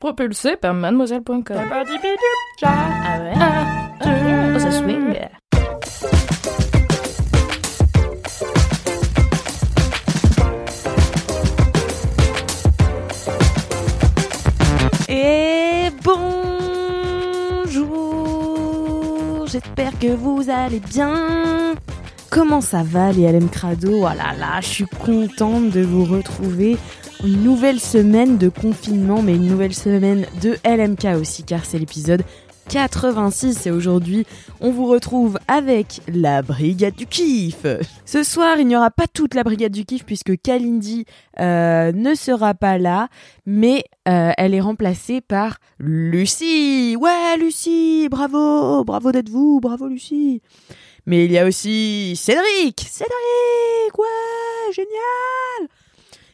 Propulsé par mademoiselle.com. Ah ouais? Ah, oh, ça swing? Et bonjour, j'espère que vous allez bien. Comment ça va les LM Crado? Oh là là, je suis contente de vous retrouver. Une nouvelle semaine de confinement, mais une nouvelle semaine de LMK aussi, car c'est l'épisode 86 et aujourd'hui on vous retrouve avec la brigade du kiff. Ce soir il n'y aura pas toute la brigade du kiff puisque Kalindi euh, ne sera pas là mais euh, elle est remplacée par Lucie. Ouais Lucie, bravo, bravo d'être vous, bravo Lucie. Mais il y a aussi Cédric, Cédric, ouais, génial.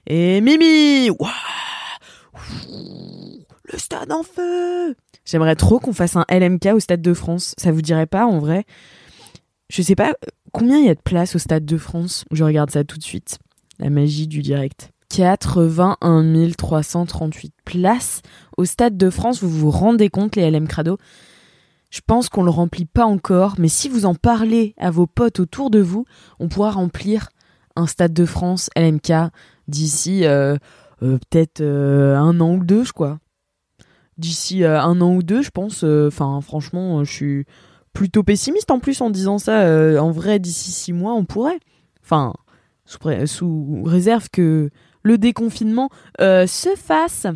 Et Mimi, ouais, le stade en feu. J'aimerais trop qu'on fasse un LMK au Stade de France. Ça vous dirait pas en vrai? Je sais pas combien il y a de places au Stade de France? Je regarde ça tout de suite. La magie du direct. 81 338 places au Stade de France. Vous vous rendez compte les LM Crado? Je pense qu'on le remplit pas encore, mais si vous en parlez à vos potes autour de vous, on pourra remplir un Stade de France LMK d'ici euh, euh, peut-être euh, un an ou deux, je crois d'ici euh, un an ou deux, je pense. euh, Enfin, franchement, euh, je suis plutôt pessimiste en plus en disant ça. en vrai, d'ici six mois, on pourrait. Enfin, sous, réserve que le déconfinement se fasse.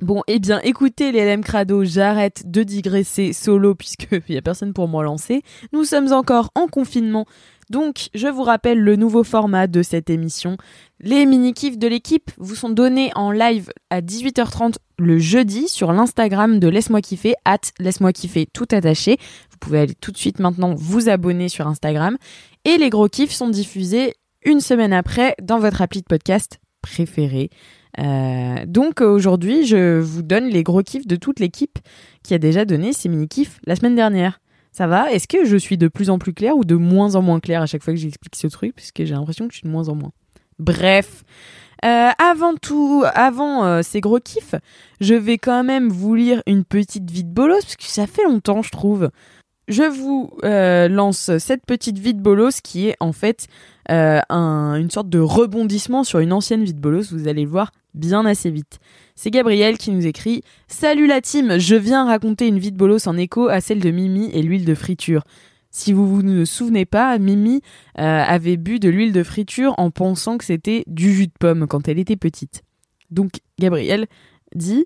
Bon, eh bien, écoutez les LM Crado, j'arrête de digresser solo puisque il y a personne pour me lancer. Nous sommes encore en confinement. Donc, je vous rappelle le nouveau format de cette émission. Les mini-kifs de l'équipe vous sont donnés en live à 18h30 le jeudi sur l'Instagram de Laisse-moi kiffer, at Laisse-moi kiffer tout attaché. Vous pouvez aller tout de suite maintenant vous abonner sur Instagram. Et les gros kiffs sont diffusés une semaine après dans votre appli de podcast préféré. Euh, donc aujourd'hui, je vous donne les gros kiffs de toute l'équipe qui a déjà donné ses mini-kifs la semaine dernière. Ça va? Est-ce que je suis de plus en plus claire ou de moins en moins claire à chaque fois que j'explique ce truc? Parce que j'ai l'impression que je suis de moins en moins. Bref. Euh, avant tout, avant euh, ces gros kiffs, je vais quand même vous lire une petite vie de bolos, parce que ça fait longtemps, je trouve. Je vous euh, lance cette petite vie de bolos qui est en fait un- une sorte de rebondissement sur une ancienne vie de bolos. Vous allez le voir bien assez vite. C'est Gabriel qui nous écrit Salut la team, je viens raconter une vie de bolos en écho à celle de Mimi et l'huile de friture. Si vous vous ne souvenez pas, Mimi euh, avait bu de l'huile de friture en pensant que c'était du jus de pomme quand elle était petite. Donc Gabriel dit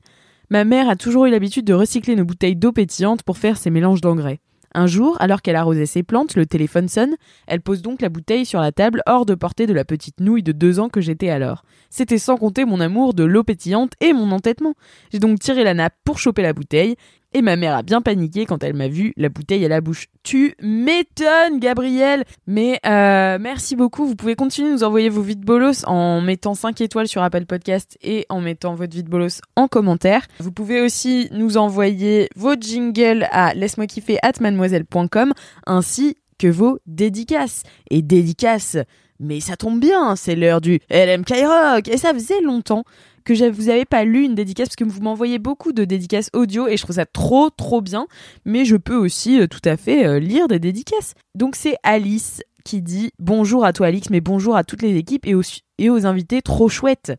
Ma mère a toujours eu l'habitude de recycler nos bouteilles d'eau pétillante pour faire ses mélanges d'engrais. Un jour, alors qu'elle arrosait ses plantes, le téléphone sonne. Elle pose donc la bouteille sur la table, hors de portée de la petite nouille de deux ans que j'étais alors. C'était sans compter mon amour de l'eau pétillante et mon entêtement. J'ai donc tiré la nappe pour choper la bouteille, et ma mère a bien paniqué quand elle m'a vu la bouteille à la bouche. Tu m'étonnes, Gabriel Mais euh, merci beaucoup. Vous pouvez continuer de nous envoyer vos vides bolos en mettant 5 étoiles sur Apple Podcast et en mettant votre vide bolos en commentaire. Vous pouvez aussi nous envoyer vos jingles à laisse-moi kiffer at mademoiselle.com ainsi que vos dédicaces. Et dédicaces, mais ça tombe bien, c'est l'heure du LM Rock Et ça faisait longtemps que vous avais pas lu une dédicace parce que vous m'envoyez beaucoup de dédicaces audio et je trouve ça trop trop bien. Mais je peux aussi euh, tout à fait euh, lire des dédicaces. Donc c'est Alice qui dit bonjour à toi Alix, mais bonjour à toutes les équipes et aux, et aux invités trop chouettes.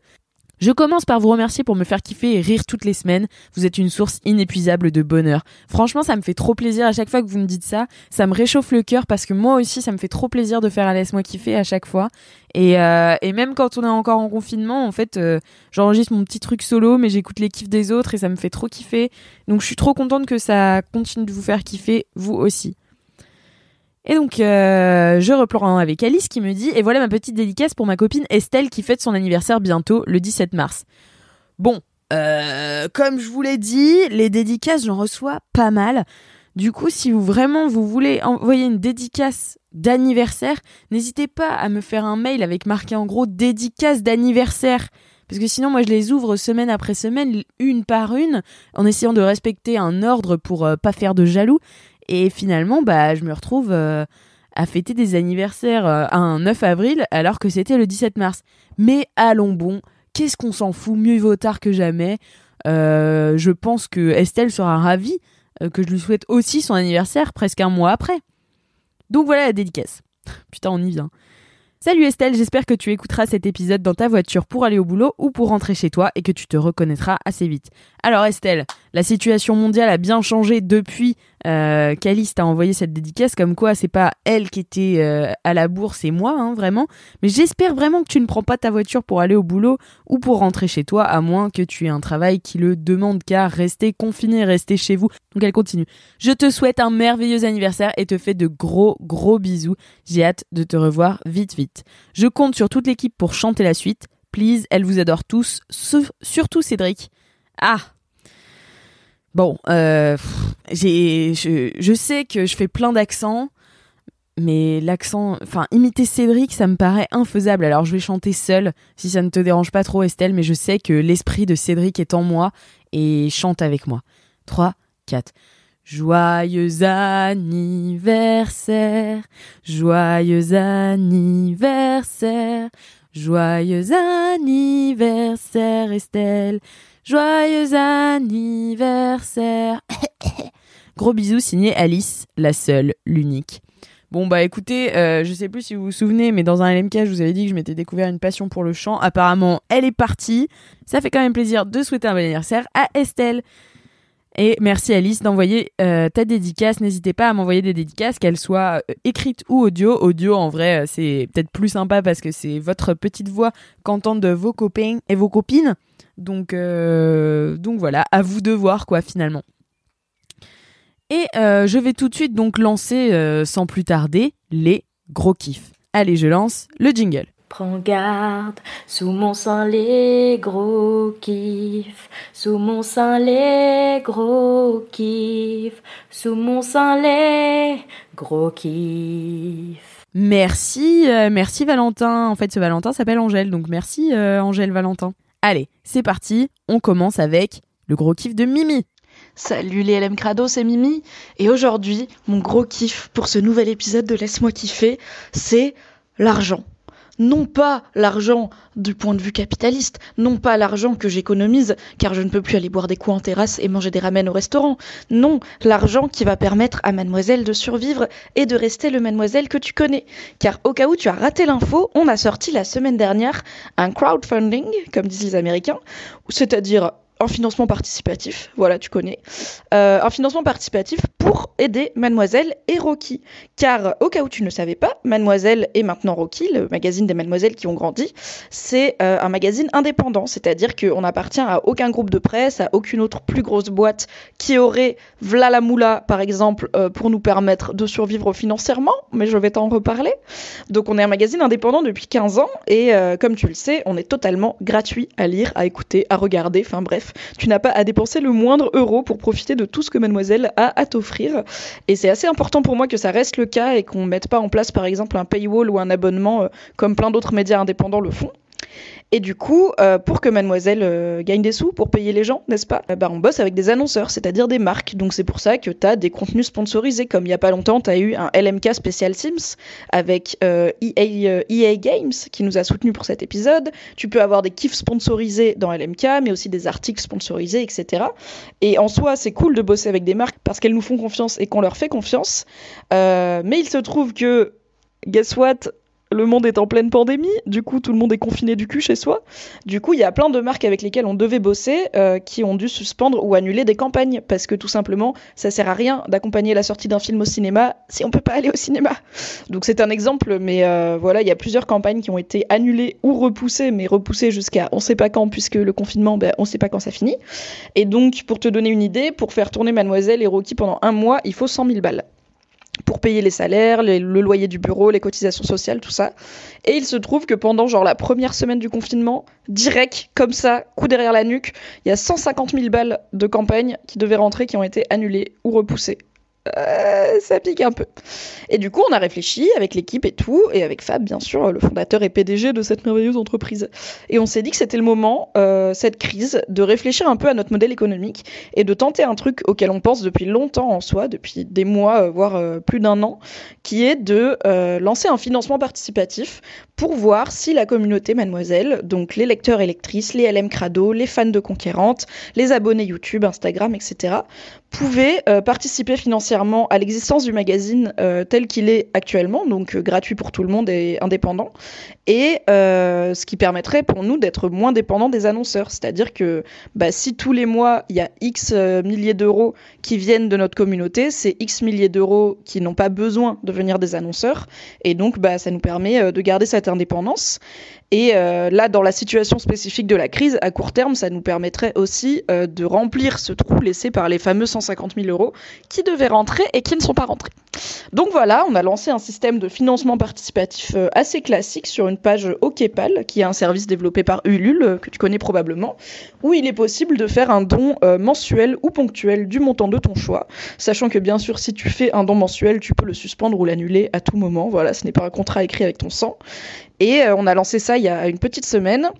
Je commence par vous remercier pour me faire kiffer et rire toutes les semaines. Vous êtes une source inépuisable de bonheur. Franchement, ça me fait trop plaisir à chaque fois que vous me dites ça. Ça me réchauffe le cœur parce que moi aussi, ça me fait trop plaisir de faire un laisse-moi kiffer à chaque fois. Et, euh, et même quand on est encore en confinement, en fait, euh, j'enregistre mon petit truc solo, mais j'écoute les kiffs des autres et ça me fait trop kiffer. Donc je suis trop contente que ça continue de vous faire kiffer, vous aussi. Et donc, euh, je reprends avec Alice qui me dit Et voilà ma petite dédicace pour ma copine Estelle qui fête son anniversaire bientôt, le 17 mars. Bon, euh, comme je vous l'ai dit, les dédicaces, j'en reçois pas mal. Du coup, si vous vraiment vous voulez envoyer une dédicace d'anniversaire, n'hésitez pas à me faire un mail avec marqué en gros dédicace d'anniversaire. Parce que sinon, moi, je les ouvre semaine après semaine, une par une, en essayant de respecter un ordre pour euh, pas faire de jaloux. Et finalement, bah, je me retrouve euh, à fêter des anniversaires euh, un 9 avril alors que c'était le 17 mars. Mais allons bon, qu'est-ce qu'on s'en fout, mieux vaut tard que jamais. Euh, je pense que Estelle sera ravie que je lui souhaite aussi son anniversaire presque un mois après. Donc voilà la dédicace. Putain, on y vient. Salut Estelle, j'espère que tu écouteras cet épisode dans ta voiture pour aller au boulot ou pour rentrer chez toi et que tu te reconnaîtras assez vite. Alors Estelle, la situation mondiale a bien changé depuis euh, qu'Alice t'a envoyé cette dédicace, comme quoi c'est pas elle qui était euh, à la bourse et moi, hein, vraiment. Mais j'espère vraiment que tu ne prends pas ta voiture pour aller au boulot ou pour rentrer chez toi, à moins que tu aies un travail qui le demande, car rester confiné, rester chez vous. Donc elle continue. Je te souhaite un merveilleux anniversaire et te fais de gros gros bisous. J'ai hâte de te revoir vite vite. Je compte sur toute l'équipe pour chanter la suite. Please, elle vous adore tous, surtout Cédric. Ah, Bon, euh, j'ai, je, sais que je fais plein d'accents, mais l'accent, enfin, imiter Cédric, ça me paraît infaisable. Alors, je vais chanter seule, si ça ne te dérange pas trop, Estelle, mais je sais que l'esprit de Cédric est en moi et chante avec moi. 3, 4. Joyeux anniversaire, joyeux anniversaire, joyeux anniversaire, Estelle. Joyeux anniversaire. Gros bisous signé Alice, la seule, l'unique. Bon bah écoutez, euh, je sais plus si vous vous souvenez, mais dans un LMK, je vous avais dit que je m'étais découvert une passion pour le chant. Apparemment, elle est partie. Ça fait quand même plaisir de souhaiter un bon anniversaire à Estelle. Et merci Alice d'envoyer euh, ta dédicace. N'hésitez pas à m'envoyer des dédicaces, qu'elles soient euh, écrites ou audio. Audio, en vrai, c'est peut-être plus sympa parce que c'est votre petite voix qu'entendent vos copains et vos copines. Donc, euh, donc voilà, à vous de voir quoi finalement. Et euh, je vais tout de suite donc lancer euh, sans plus tarder les gros kiffs. Allez, je lance le jingle. Prends garde, sous mon sein les gros kiffs, sous mon sein les gros kiffs, sous mon sein les gros kiffs. Merci, merci Valentin. En fait, ce Valentin s'appelle Angèle, donc merci Angèle Valentin. Allez, c'est parti, on commence avec le gros kiff de Mimi. Salut les LM Crado, c'est Mimi. Et aujourd'hui, mon gros kiff pour ce nouvel épisode de Laisse-moi kiffer, c'est l'argent non pas l'argent du point de vue capitaliste, non pas l'argent que j'économise car je ne peux plus aller boire des coups en terrasse et manger des ramen au restaurant, non, l'argent qui va permettre à mademoiselle de survivre et de rester le mademoiselle que tu connais. Car au cas où tu as raté l'info, on a sorti la semaine dernière un crowdfunding, comme disent les Américains, c'est-à-dire un financement participatif, voilà, tu connais, euh, un financement participatif pour aider Mademoiselle et Rocky. Car au cas où tu ne savais pas, Mademoiselle et maintenant Rocky, le magazine des Mademoiselles qui ont grandi, c'est euh, un magazine indépendant, c'est-à-dire qu'on n'appartient à aucun groupe de presse, à aucune autre plus grosse boîte qui aurait Vla la Moula, par exemple, euh, pour nous permettre de survivre financièrement, mais je vais t'en reparler. Donc on est un magazine indépendant depuis 15 ans et comme tu le sais, on est totalement gratuit à lire, à écouter, à regarder, enfin bref tu n'as pas à dépenser le moindre euro pour profiter de tout ce que mademoiselle a à t'offrir. Et c'est assez important pour moi que ça reste le cas et qu'on ne mette pas en place par exemple un paywall ou un abonnement euh, comme plein d'autres médias indépendants le font. Et du coup, euh, pour que Mademoiselle euh, gagne des sous, pour payer les gens, n'est-ce pas? Bah, On bosse avec des annonceurs, c'est-à-dire des marques. Donc c'est pour ça que tu as des contenus sponsorisés. Comme il n'y a pas longtemps, tu as eu un LMK spécial Sims avec EA, euh, EA, e Games qui nous a soutenus pour cet épisode. Tu peux avoir des kiffs sponsorisés dans LMK, mais aussi des articles sponsorisés, etc. Et en soi, c'est cool de bosser avec des marques parce qu'elles nous font confiance et qu'on leur fait confiance. mais il se trouve que guess what? Le monde est en pleine pandémie, du coup tout le monde est confiné du cul chez soi. Du coup, il y a plein de marques avec lesquelles on devait bosser euh, qui ont dû suspendre ou annuler des campagnes parce que tout simplement, ça sert à rien d'accompagner la sortie d'un film au cinéma si on peut pas aller au cinéma. Donc c'est un exemple, mais euh, voilà, il y a plusieurs campagnes qui ont été annulées ou repoussées, mais repoussées jusqu'à on sait pas quand puisque le confinement, ben, on sait pas quand ça finit. Et donc, pour te donner une idée, pour faire tourner Mademoiselle et Rocky pendant un mois, il faut 100 000 balles. Pour payer les salaires, le loyer du bureau, les cotisations sociales, tout ça. Et il se trouve que pendant genre la première semaine du confinement, direct, comme ça, coup derrière la nuque, il y a 150 000 balles de campagne qui devaient rentrer, qui ont été annulées ou repoussées. Euh, ça pique un peu. Et du coup, on a réfléchi avec l'équipe et tout, et avec Fab, bien sûr, le fondateur et PDG de cette merveilleuse entreprise. Et on s'est dit que c'était le moment, euh, cette crise, de réfléchir un peu à notre modèle économique et de tenter un truc auquel on pense depuis longtemps en soi, depuis des mois, euh, voire plus d'un an, qui est de lancer un financement participatif pour voir si la communauté Mademoiselle, donc les lecteurs et lectrices, les LM Crado, les fans de Conquérante, les abonnés YouTube, Instagram, etc., pouvaient participer financièrement à l'existence du magazine euh, tel qu'il est actuellement, donc euh, gratuit pour tout le monde et indépendant, et euh, ce qui permettrait pour nous d'être moins dépendants des annonceurs. C'est-à-dire que bah, si tous les mois il y a X milliers d'euros qui viennent de notre communauté, c'est X milliers d'euros qui n'ont pas besoin de venir des annonceurs, et donc bah, ça nous permet de garder cette indépendance. Et euh, là, dans la situation spécifique de la crise, à court terme, ça nous permettrait aussi euh, de remplir ce trou laissé par les fameux 150 000 euros qui devaient rentrer et qui ne sont pas rentrés. Donc voilà, on a lancé un système de financement participatif euh, assez classique sur une page OKPAL, qui est un service développé par Ulule, que tu connais probablement, où il est possible de faire un don mensuel ou ponctuel du montant de ton choix, sachant que bien sûr, si tu fais un don mensuel, tu peux le suspendre ou l'annuler à tout moment. Voilà, ce n'est pas un contrat écrit avec ton sang. Et euh, on a lancé ça il y a une petite semaine.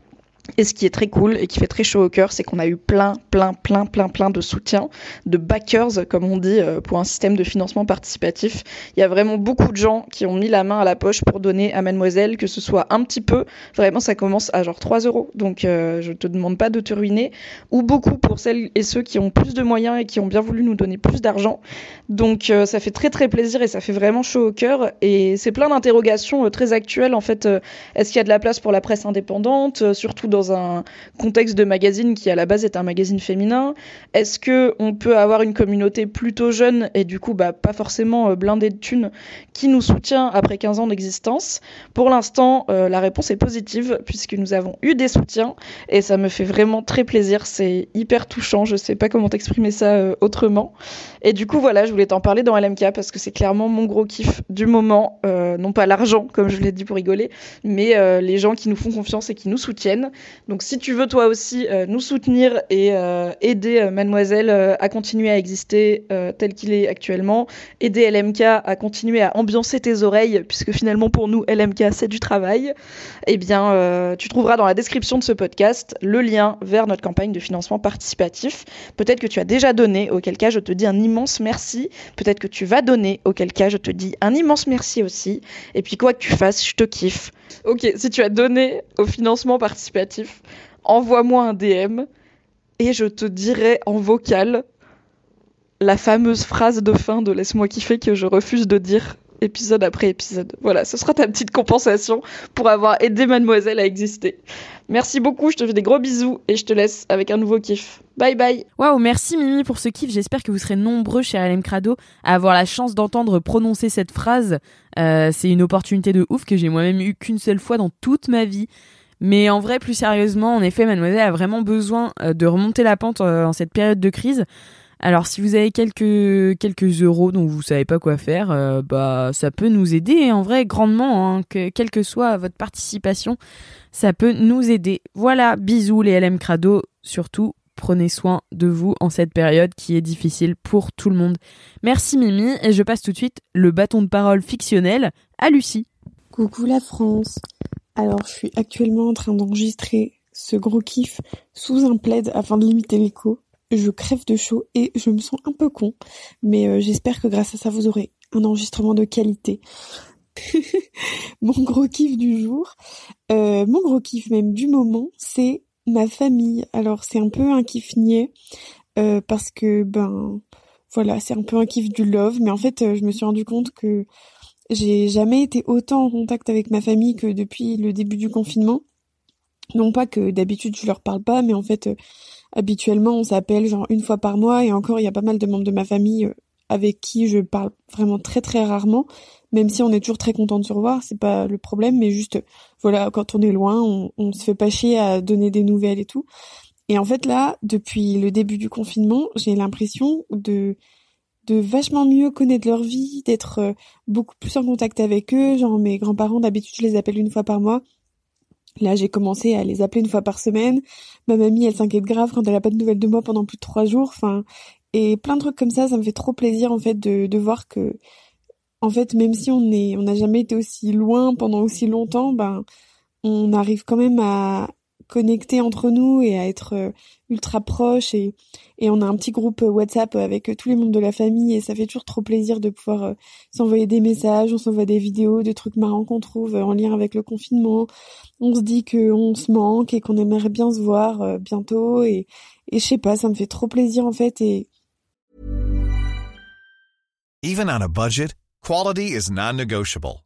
Et ce qui est très cool et qui fait très chaud au cœur, c'est qu'on a eu plein, plein, plein, plein, plein de soutien, de backers, comme on dit, euh, pour un système de financement participatif. Il y a vraiment beaucoup de gens qui ont mis la main à la poche pour donner à Mademoiselle, que ce soit un petit peu, vraiment ça commence à genre 3 euros, donc euh, je te demande pas de te ruiner, ou beaucoup pour celles et ceux qui ont plus de moyens et qui ont bien voulu nous donner plus d'argent. Donc euh, ça fait très très plaisir et ça fait vraiment chaud au cœur. Et c'est plein d'interrogations très actuelles en fait. Est-ce qu'il y a de la place pour la presse indépendante, surtout dans un contexte de magazine qui à la base est un magazine féminin Est-ce que on peut avoir une communauté plutôt jeune et du coup bah, pas forcément euh, blindée de thunes qui nous soutient après 15 ans d'existence? Pour l'instant, euh, la réponse est positive puisque nous avons eu des soutiens et ça me fait vraiment très plaisir. C'est hyper touchant. Je sais pas comment t'exprimer ça euh, autrement. Et du coup voilà, je voulais t'en parler dans LMK parce que c'est clairement mon gros kiff du moment. non pas l'argent comme je l'ai dit pour rigoler, mais les gens qui nous font confiance et qui nous soutiennent. Donc si tu veux toi aussi euh, nous soutenir et euh, aider euh, Mademoiselle à continuer à exister tel qu'il est actuellement, aider LMK à continuer à ambiancer tes oreilles, puisque finalement pour nous LMK c'est du travail, eh bien tu trouveras dans la description de ce podcast le lien vers notre campagne de financement participatif. Peut-être que tu as déjà donné, auquel cas je te dis un immense merci. Peut-être que tu vas donner, auquel cas je te dis un immense merci aussi. Et puis quoi que tu fasses, je te kiffe. Ok, si tu as donné au financement participatif, envoie-moi un DM et je te dirai en vocal la fameuse phrase de fin de Laisse-moi kiffer que je refuse de dire épisode après épisode. Voilà, ce sera ta petite compensation pour avoir aidé mademoiselle à exister. Merci beaucoup, je te fais des gros bisous et je te laisse avec un nouveau kiff. Bye bye. Waouh, merci Mimi pour ce kiff. J'espère que vous serez nombreux chez LM Crado à avoir la chance d'entendre prononcer cette phrase. Euh, c'est une opportunité de ouf que j'ai moi-même eu qu'une seule fois dans toute ma vie. Mais en vrai, plus sérieusement, en effet, mademoiselle a vraiment besoin euh, de remonter la pente euh, en cette période de crise. Alors si vous avez quelques quelques euros dont vous savez pas quoi faire, euh, bah ça peut nous aider en vrai grandement, hein, que, quelle que soit votre participation, ça peut nous aider. Voilà, bisous les LM Crado, surtout prenez soin de vous en cette période qui est difficile pour tout le monde. Merci Mimi et je passe tout de suite le bâton de parole fictionnel à Lucie. Coucou la France. Alors je suis actuellement en train d'enregistrer ce gros kiff sous un plaid afin de limiter l'écho je crève de chaud et je me sens un peu con, mais euh, j'espère que grâce à ça vous aurez un enregistrement de qualité. mon gros kiff du jour, euh, mon gros kiff même du moment, c'est ma famille. Alors c'est un peu un kiff niais euh, parce que ben voilà, c'est un peu un kiff du love, mais en fait je me suis rendu compte que j'ai jamais été autant en contact avec ma famille que depuis le début du confinement. Non pas que d'habitude je leur parle pas, mais en fait habituellement on s'appelle genre une fois par mois et encore il y a pas mal de membres de ma famille euh, avec qui je parle vraiment très très rarement, même si on est toujours très content de se revoir, c'est pas le problème, mais juste voilà quand on est loin, on, on se fait pas chier à donner des nouvelles et tout. Et en fait là, depuis le début du confinement, j'ai l'impression de de vachement mieux connaître leur vie, d'être euh, beaucoup plus en contact avec eux. Genre mes grands-parents, d'habitude, je les appelle une fois par mois. Là, j'ai commencé à les appeler une fois par semaine. Ma mamie, elle s'inquiète grave quand elle a pas de nouvelles de moi pendant plus de trois jours. Enfin, et plein de trucs comme ça, ça me fait trop plaisir en fait de, de voir que, en fait, même si on est, on n'a jamais été aussi loin pendant aussi longtemps, ben, on arrive quand même à, connecter entre nous et à être euh, ultra proches et, et on a un petit groupe euh, WhatsApp avec euh, tous les membres de la famille et ça fait toujours trop plaisir de pouvoir s'envoyer des messages, on s'envoie des vidéos, des trucs marrants qu'on trouve en lien avec le confinement. On se dit qu'on se manque et qu'on aimerait bien se voir bientôt et, et je sais pas, ça me fait trop plaisir en fait et Even on a budget, quality is non-negotiable.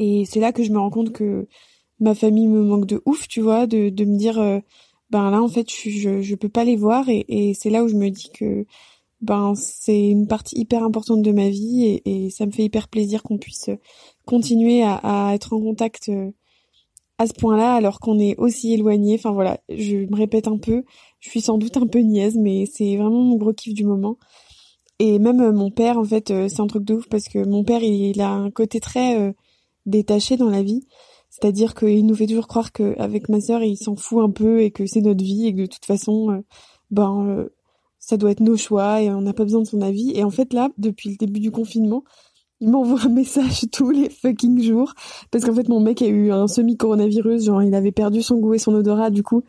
Et c'est là que je me rends compte que ma famille me manque de ouf, tu vois, de, de me dire, euh, ben là, en fait, je, je, peux pas les voir. Et, et c'est là où je me dis que ben c'est une partie hyper importante de ma vie et, et ça me fait hyper plaisir qu'on puisse continuer à, à, être en contact euh, à ce point-là alors qu'on est aussi éloigné. Enfin voilà, je me répète un peu, je suis sans doute un peu niaise, mais c'est vraiment mon gros kiff du moment. Et même euh, mon père, en fait, c'est un truc de ouf parce que mon père, il, il a un côté très détaché dans la vie. C'est-à-dire qu'il nous fait toujours croire qu'avec ma sœur, il s'en fout un peu et que c'est notre vie et que de toute façon, euh, ben, euh, ça doit être nos choix et on n'a pas besoin de son avis. Et en fait, là, depuis le début du confinement, il m'envoie un message tous les fucking jours parce qu'en fait, mon mec a eu un semi-coronavirus, genre il avait perdu son goût et son odorat, du coup,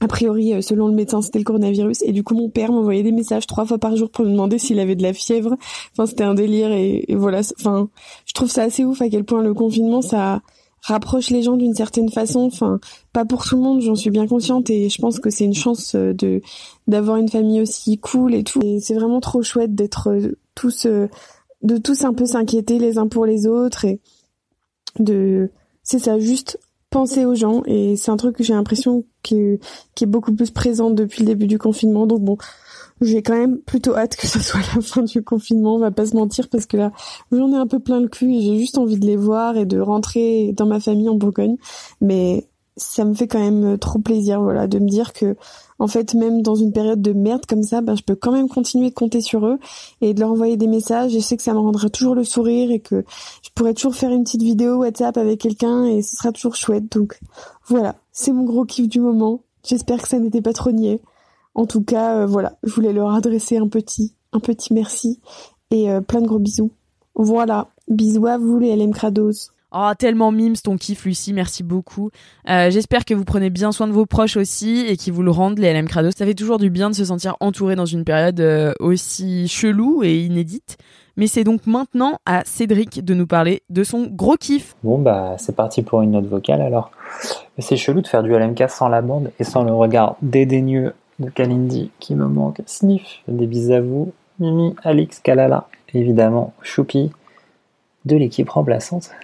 a priori, euh, selon le médecin, c'était le coronavirus. Et du coup, mon père m'envoyait des messages trois fois par jour pour me demander s'il avait de la fièvre. Enfin, c'était un délire. Et, voilà. Enfin, je trouve ça assez ouf à quel point le confinement, ça rapproche les gens d'une certaine façon. Enfin, pas pour tout le monde, j'en suis bien consciente. Et je pense que c'est une chance euh, de d'avoir une famille aussi cool et tout. Et c'est vraiment trop chouette d'être euh, tous, de tous un peu s'inquiéter les uns pour les autres et de, c'est ça, juste penser aux gens et c'est un truc que j'ai l'impression qui, est beaucoup plus présent depuis le début du confinement. Donc bon, j'ai quand même plutôt hâte que ce soit la fin du confinement, on va pas se mentir, parce que là, j'en ai un peu plein le cul et j'ai juste envie de les voir et de rentrer dans ma famille en Bourgogne. Mais ça me fait quand même trop plaisir, voilà, de me dire que en fait, même dans une période de merde comme ça, ben, je peux quand même continuer de compter sur eux et de leur envoyer des messages. Je sais que ça me rendra toujours le sourire et que je pourrais toujours faire une petite vidéo WhatsApp avec quelqu'un et ce sera toujours chouette. Donc voilà, c'est mon gros kiff du moment. J'espère que ça n'était pas trop niais. En tout cas, euh, voilà, je voulais leur adresser un petit, un petit merci et euh, plein de gros bisous. Voilà, bisous à vous les LM Crados. Oh, tellement mimes ton kiff, Lucie, merci beaucoup. Euh, j'espère que vous prenez bien soin de vos proches aussi et qu'ils vous le rendent, les LM Crado. Ça fait toujours du bien de se sentir entouré dans une période euh, aussi chelou et inédite. Mais c'est donc maintenant à Cédric de nous parler de son gros kiff. Bon, bah, c'est parti pour une note vocale alors. C'est chelou de faire du LMK sans la bande et sans le regard dédaigneux de Kalindi qui me manque. Sniff, des bisous à vous. Mimi, Alix, Kalala, évidemment, Choupi de l'équipe remplaçante.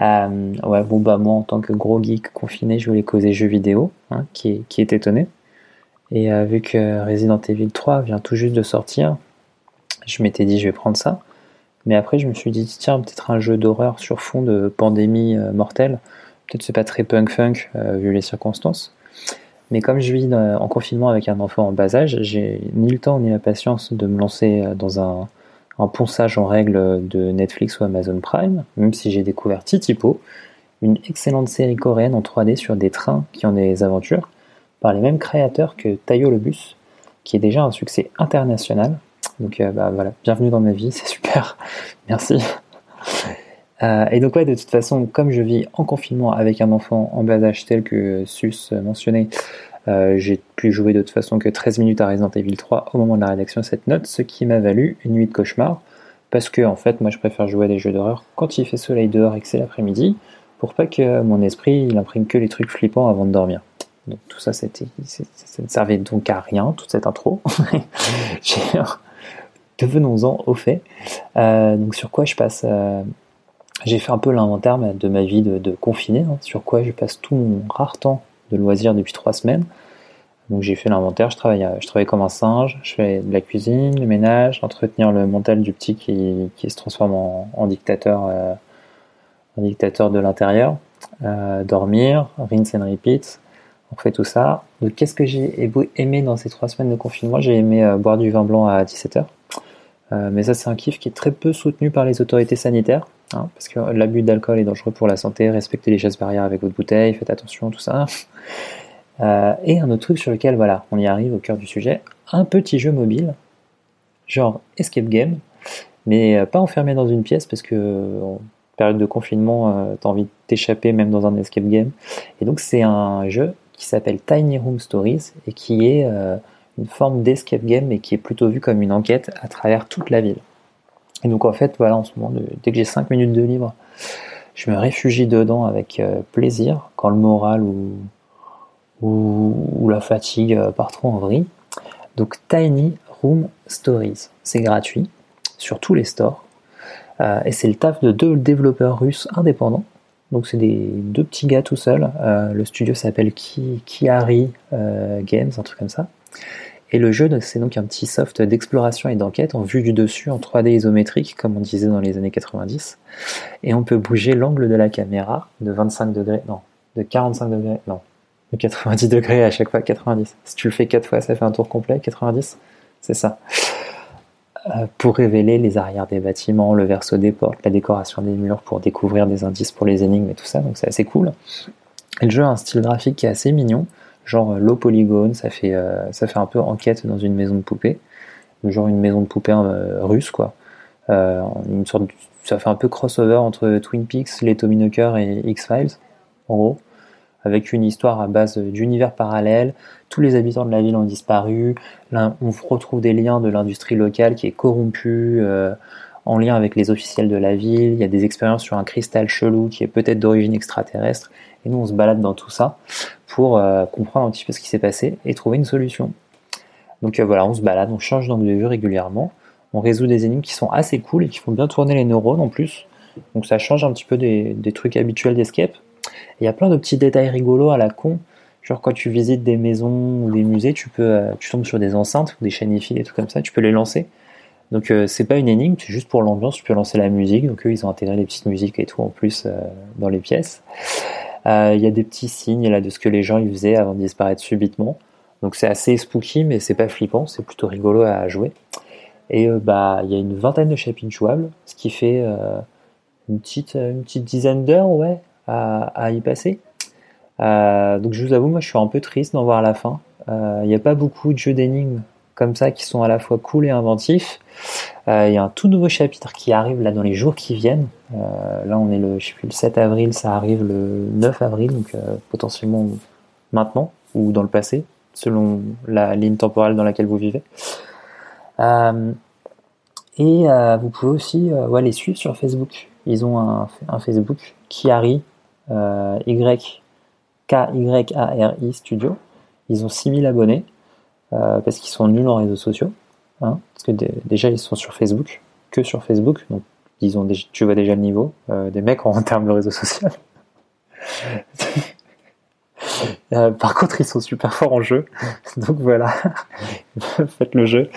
Euh, ouais, bon, bah, moi, en tant que gros geek confiné, je voulais causer jeux vidéo, hein, qui, est étonné. Et euh, vu que Resident Evil 3 vient tout juste de sortir, je m'étais dit, je vais prendre ça. Mais après, je me suis dit, tiens, peut-être un jeu d'horreur sur fond de pandémie euh, mortelle. Peut-être c'est pas très punk-funk vu les circonstances. Mais comme je vis en confinement avec un enfant en bas âge, j'ai ni le temps ni la patience de me lancer dans un un ponçage en règle de Netflix ou Amazon Prime, même si j'ai découvert Titipo, une excellente série coréenne en 3D sur des trains qui ont des aventures, par les mêmes créateurs que Tayo le bus, qui est déjà un succès international. Donc euh, bah, voilà, bienvenue dans ma vie, c'est super, merci. Euh, et donc ouais, de toute façon, comme je vis en confinement avec un enfant en bas âge tel que Sus mentionnait, euh, j'ai pu jouer de toute façon que 13 minutes à Resident Evil 3 au moment de la rédaction de cette note, ce qui m'a valu une nuit de cauchemar, parce que en fait, moi je préfère jouer à des jeux d'horreur quand il fait soleil dehors et que c'est l'après-midi, pour pas que mon esprit il imprime que les trucs flippants avant de dormir. Donc tout ça, ça ne servait donc à rien, toute cette intro. Devenons-en au fait. Euh, donc sur quoi je passe euh, J'ai fait un peu l'inventaire de ma vie de, de confiné, hein, sur quoi je passe tout mon rare temps de loisirs depuis trois semaines. Donc j'ai fait l'inventaire, je travaille, je travaille comme un singe, je fais de la cuisine, le ménage, entretenir le mental du petit qui, qui se transforme en, dictateur, euh, en dictateur de l'intérieur, euh, dormir, rinse and repeat, on fait tout ça. Donc qu'est-ce que j'ai aimé dans ces trois semaines de confinement? J'ai aimé euh, boire du vin blanc à 17h. Mais ça c'est un kiff qui est très peu soutenu par les autorités sanitaires, hein, parce que l'abus d'alcool est dangereux pour la santé, respectez les gestes barrières avec votre bouteille, faites attention, tout ça. Euh, et un autre truc sur lequel, voilà, on y arrive au cœur du sujet, un petit jeu mobile, genre escape game, mais euh, pas enfermé dans une pièce parce que en période de confinement, euh, t'as envie de t'échapper même dans un escape game. Et donc c'est un jeu qui s'appelle Tiny Room Stories et qui est une forme d'escape game mais qui est plutôt vu comme une enquête à travers toute la ville. Et donc en fait, voilà, en ce moment, dès que j'ai 5 minutes de libre, je me réfugie dedans avec plaisir quand le moral ou la fatigue euh, part trop en vrille. Donc Tiny Room Stories, c'est gratuit sur tous les stores. Euh, et c'est le taf de deux développeurs russes indépendants. Donc c'est des deux petits gars tout seuls. Euh, le studio s'appelle Kiari Games, un truc comme ça. Et le jeu, c'est donc un petit soft d'exploration et d'enquête en vue du dessus, en 3D isométrique, comme on disait dans les années 90. Et on peut bouger l'angle de la caméra de 25 degrés, non, de 45 degrés, non, 90 degrés à chaque fois, 90. Si tu le fais 4 fois, ça fait un tour complet, 90 C'est ça. Euh, pour révéler les arrières des bâtiments, le verso des portes, la décoration des murs, pour découvrir des indices pour les énigmes et tout ça, donc c'est assez cool. Et le jeu a un style graphique qui est assez mignon, genre euh, low polygone, ça fait, euh, ça fait un peu enquête dans une maison de poupée, genre une maison de poupée russe quoi. une sorte ça fait un peu crossover entre Twin Peaks, les Tommy et X-Files, en gros avec une histoire à base d'univers parallèles. Tous les habitants de la ville ont disparu. Là, on retrouve des liens de l'industrie locale qui est corrompue euh, en lien avec les officiels de la ville. Il y a des expériences sur un cristal chelou qui est peut-être d'origine extraterrestre. Et nous, on se balade dans tout ça pour euh, comprendre un petit peu ce qui s'est passé et trouver une solution. Donc euh, voilà, on se balade, on change d'angle de vue régulièrement. On résout des énigmes qui sont assez cool et qui font bien tourner les neurones en plus. Donc ça change un petit peu des, trucs habituels d'escape. Il y a plein de petits détails rigolos à la con. Genre quand tu visites des maisons ou des musées, tu peux, euh, tu tombes sur des enceintes ou des chaînes des trucs comme ça, tu peux les lancer. Donc euh, c'est pas une énigme, c'est juste pour l'ambiance, tu peux lancer la musique. Donc eux ils ont intégré des petites musiques et tout en plus dans les pièces. Il y a des petits signes là de ce que les gens y faisaient avant de disparaître subitement. Donc c'est assez spooky mais c'est pas flippant, c'est plutôt rigolo à jouer. Et bah il y a une vingtaine de chapitres jouables, ce qui fait une petite une petite dizaine d'heures à, y passer. Euh, donc je vous avoue, moi je suis un peu triste d'en voir la fin. Il euh, n'y a pas beaucoup de jeux d'énigmes comme ça qui sont à la fois cool et inventifs. Il euh, y a un tout nouveau chapitre qui arrive là dans les jours qui viennent. là on est le, je sais plus, le 7 avril, ça arrive le 9 avril, donc potentiellement maintenant ou dans le passé, selon la ligne temporelle dans laquelle vous vivez. et vous pouvez aussi ouais, les suivre sur Facebook. Ils ont un, un Facebook, Kiari, euh, Y, K-Y-A-R-I Studio. Ils ont 6000 abonnés euh, parce qu'ils sont nuls en réseaux sociaux. Hein, parce que déjà, ils sont sur Facebook, que sur Facebook. Donc, ils tu vois déjà le niveau euh, des mecs en, termes de réseaux sociaux. par contre, ils sont super forts en jeu. Donc voilà, faites le jeu,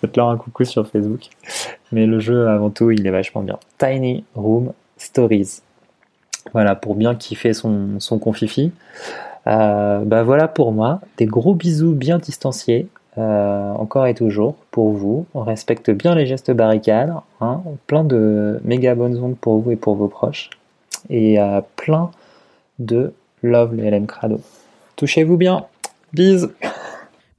faites-leur un coucou sur Facebook. Mais le jeu, avant tout, il est vachement bien. Tiny Room Stories. Voilà, pour bien kiffer son, son confifi. Euh, bah voilà pour moi. Des gros bisous bien distanciés. Euh, encore et toujours pour vous. On respecte bien les gestes barricades. Hein. Plein de méga bonnes ondes pour vous et pour vos proches. Et euh, plein de love les LM Crado. Touchez-vous bien. Bise.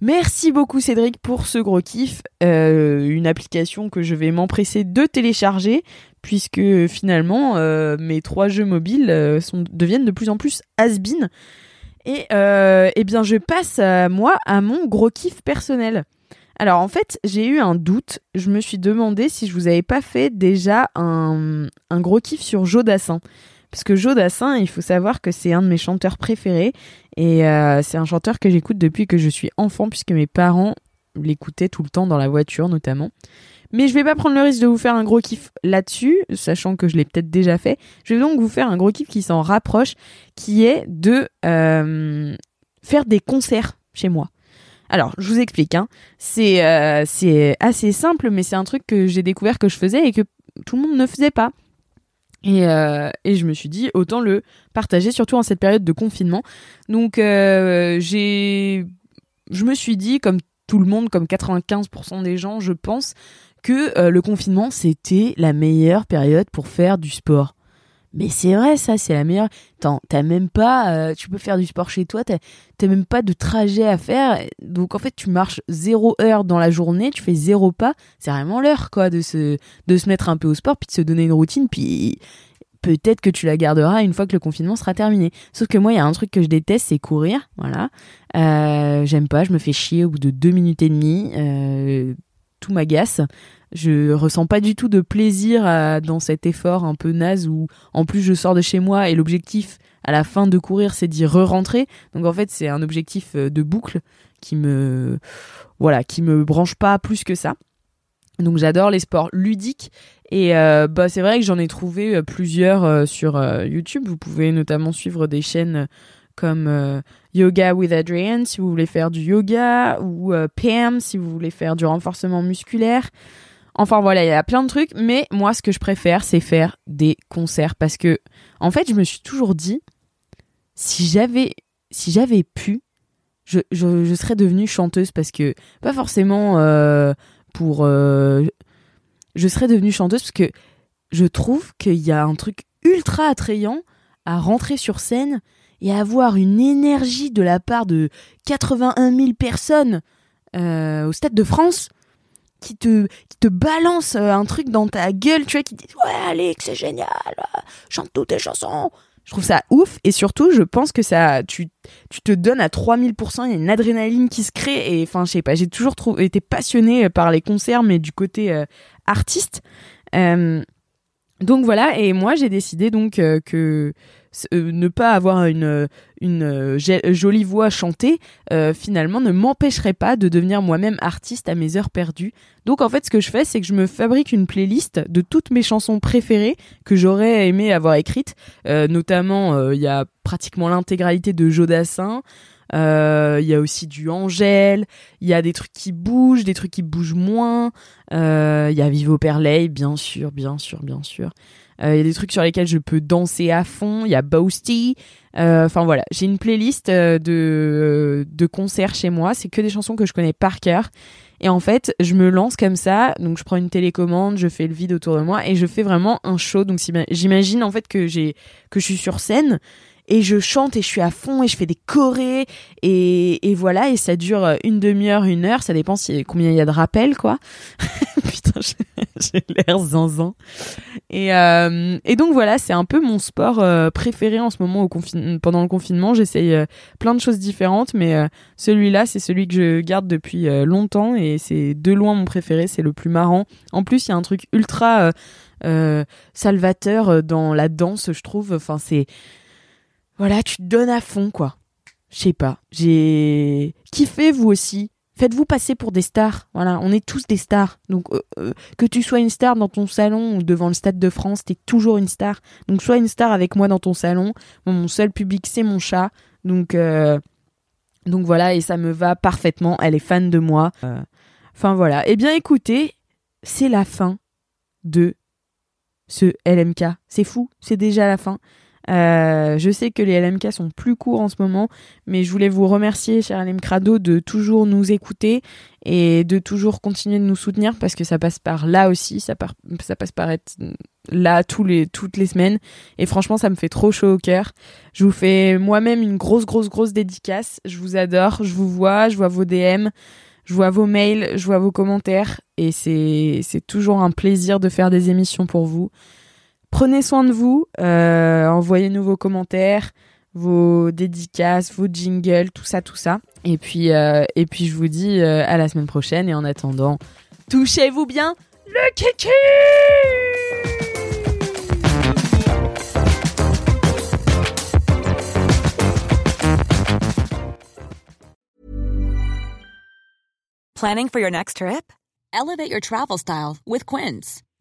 Merci beaucoup Cédric pour ce gros kiff. une application que je vais m'empresser de télécharger puisque finalement euh, mes trois jeux mobiles euh, deviennent de plus en plus has-been. Et euh, eh bien je passe à moi à mon gros kiff personnel. Alors en fait j'ai eu un doute, je me suis demandé si je vous avais pas fait déjà un, gros kiff sur Jodassin. parce que Joe Dassin, il faut savoir que c'est un de mes chanteurs préférés et euh, c'est un chanteur que j'écoute depuis que je suis enfant puisque mes parents l'écoutaient tout le temps dans la voiture notamment. Mais je vais pas prendre le risque de vous faire un gros kiff là-dessus, sachant que je l'ai peut-être déjà fait. Je vais donc vous faire un gros kiff qui s'en rapproche, qui est de euh, faire des concerts chez moi. Alors, je vous explique. Hein. C'est euh, c'est assez simple, mais c'est un truc que j'ai découvert que je faisais et que tout le monde ne faisait pas. Et, euh, et je me suis dit, autant le partager, surtout en cette période de confinement. Donc, j'ai, je me suis dit, comme tout le monde, comme 95% des gens, je pense, que euh, le confinement, c'était la meilleure période pour faire du sport. Mais c'est vrai, ça, c'est la meilleure. T'as même pas, euh, tu peux faire du sport chez toi, t'as même pas de trajet à faire. Donc en fait, tu marches zéro heure dans la journée, tu fais zéro pas. C'est vraiment l'heure, quoi, de se, de se mettre un peu au sport, puis de se donner une routine, puis peut-être que tu la garderas une fois que le confinement sera terminé. Sauf que moi, il y a un truc que je déteste, c'est courir. Voilà. Euh, J'aime pas, je me fais chier au bout de deux minutes et demie. Tout m'agace. Je ressens pas du tout de plaisir dans cet effort un peu naze où en plus je sors de chez moi et l'objectif à la fin de courir c'est d'y re-rentrer. Donc en fait c'est un objectif euh, de boucle qui me voilà qui me branche pas plus que ça. Donc j'adore les sports ludiques et euh, bah c'est vrai que j'en ai trouvé euh, plusieurs sur YouTube. Vous pouvez notamment suivre des chaînes comme euh, Yoga with Adrian si vous voulez faire du yoga ou euh, Pam si vous voulez faire du renforcement musculaire. Enfin voilà, il y a plein de trucs, mais moi ce que je préfère c'est faire des concerts parce que en fait je me suis toujours dit si j'avais si j'avais pu je serais devenue chanteuse parce que pas forcément euh, pour euh, je serais devenue chanteuse parce que je trouve qu'il y a un truc ultra attrayant à rentrer sur scène et avoir une énergie de la part de 81 000 personnes euh, au Stade de France qui te, qui te balance euh, un truc dans ta gueule, tu vois, qui dit Ouais, Alex, c'est génial, euh, chante toutes tes chansons. Je trouve ça ouf et surtout, je pense que ça, tu, tu te donnes à 3000%, il y a une adrénaline qui se crée et enfin, je sais pas, j'ai toujours été passionnée par les concerts, mais du côté artiste. Donc voilà, et moi j'ai décidé donc que euh, ne pas avoir une, euh, jolie voix chantée, euh, finalement, ne m'empêcherait pas de devenir moi-même artiste à mes heures perdues. Donc en fait, ce que je fais, c'est que je me fabrique une playlist de toutes mes chansons préférées que j'aurais aimé avoir écrites. Notamment, il y a pratiquement l'intégralité de Jodassin. Il y a aussi du Angèle, il y a des trucs qui bougent, des trucs qui bougent moins. Il y a Vivo Perley, bien sûr, bien sûr, bien sûr. Il y a des trucs sur lesquels je peux danser à fond. Il y a Boasty. Enfin voilà, j'ai une playlist de, de concerts chez moi. C'est que des chansons que je connais par cœur. Et en fait, je me lance comme ça. Donc je prends une télécommande, je fais le vide autour de moi et je fais vraiment un show. Donc j'imagine en fait que j'ai que je suis sur scène et je chante et je suis à fond et je fais des chorés et, et voilà et ça dure une demi-heure, une heure, ça dépend si, combien il y a de rappels quoi. Putain, j'ai l'air zinzin. Et, euh, et donc voilà, c'est un peu mon sport euh, préféré en ce moment au pendant le confinement. J'essaye euh, plein de choses différentes, mais euh, celui-là, c'est celui que je garde depuis euh, longtemps et c'est de loin mon préféré. C'est le plus marrant. En plus, il y a un truc ultra salvateur dans la danse, je trouve. Enfin, c'est voilà, tu te donnes à fond, quoi. Je sais pas. J'ai kiffé, vous aussi. Faites-vous passer pour des stars. Voilà, on est tous des stars. Donc, euh, euh, que tu sois une star dans ton salon ou devant le Stade de France, t'es toujours une star. Donc, sois une star avec moi dans ton salon. Mon seul public, c'est mon chat. Donc, euh, donc voilà, et ça me va parfaitement. Elle est fan de moi. Enfin, voilà. Eh bien, écoutez, c'est la fin de ce LMK. C'est fou, c'est déjà la fin. Euh, je sais que les LMK sont plus courts en ce moment, mais je voulais vous remercier, cher LM Crado, de toujours nous écouter et de toujours continuer de nous soutenir parce que ça passe par là aussi, ça, passe par être là toutes les semaines. Et franchement, ça me fait trop chaud au cœur. Je vous fais moi-même une grosse, grosse, grosse dédicace. Je vous adore, je vous vois, je vois vos DM. Je vois vos mails, je vois vos commentaires et c'est toujours un plaisir de faire des émissions pour vous. Prenez soin de vous, euh, envoyez-nous vos commentaires, vos dédicaces, vos jingles, tout ça, tout ça. Et puis, euh, je vous dis euh, à la semaine prochaine. Et en attendant, touchez-vous bien le kiki! Planning for your next trip? Elevate your travel style with Quince.